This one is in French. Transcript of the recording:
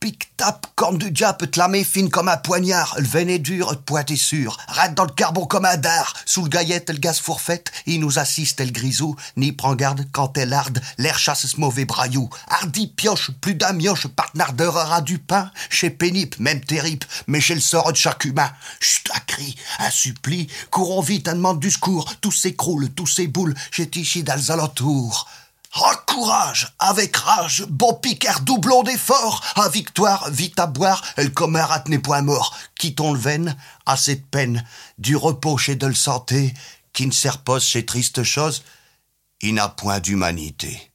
pic-tap, corne du diable, te la fine comme un poignard, le veine est dur, le sûr, rate dans le carbon comme un dard, sous le gaillette, le gaz fourfette, il nous assiste, le grisou, ni prend garde quand elle arde, l'air chasse ce mauvais braillou, hardi pioche, plus d'un mioche, partenardeur aura du pain, chez pénible, même terrible, mais chez le sort de chaque humain, chut, un cri, un suppli, courons vite, un demande du secours, tout s'écroule, tout s'éboule, j'ai ici dans Oh, courage, avec rage, bon piqueur, doublon d'effort, à victoire, vite à boire, le commun n'est point mort, quittons le veine, à cette peine, du repos chez de santé, qui ne sert pas chez triste chose, il n'a point d'humanité.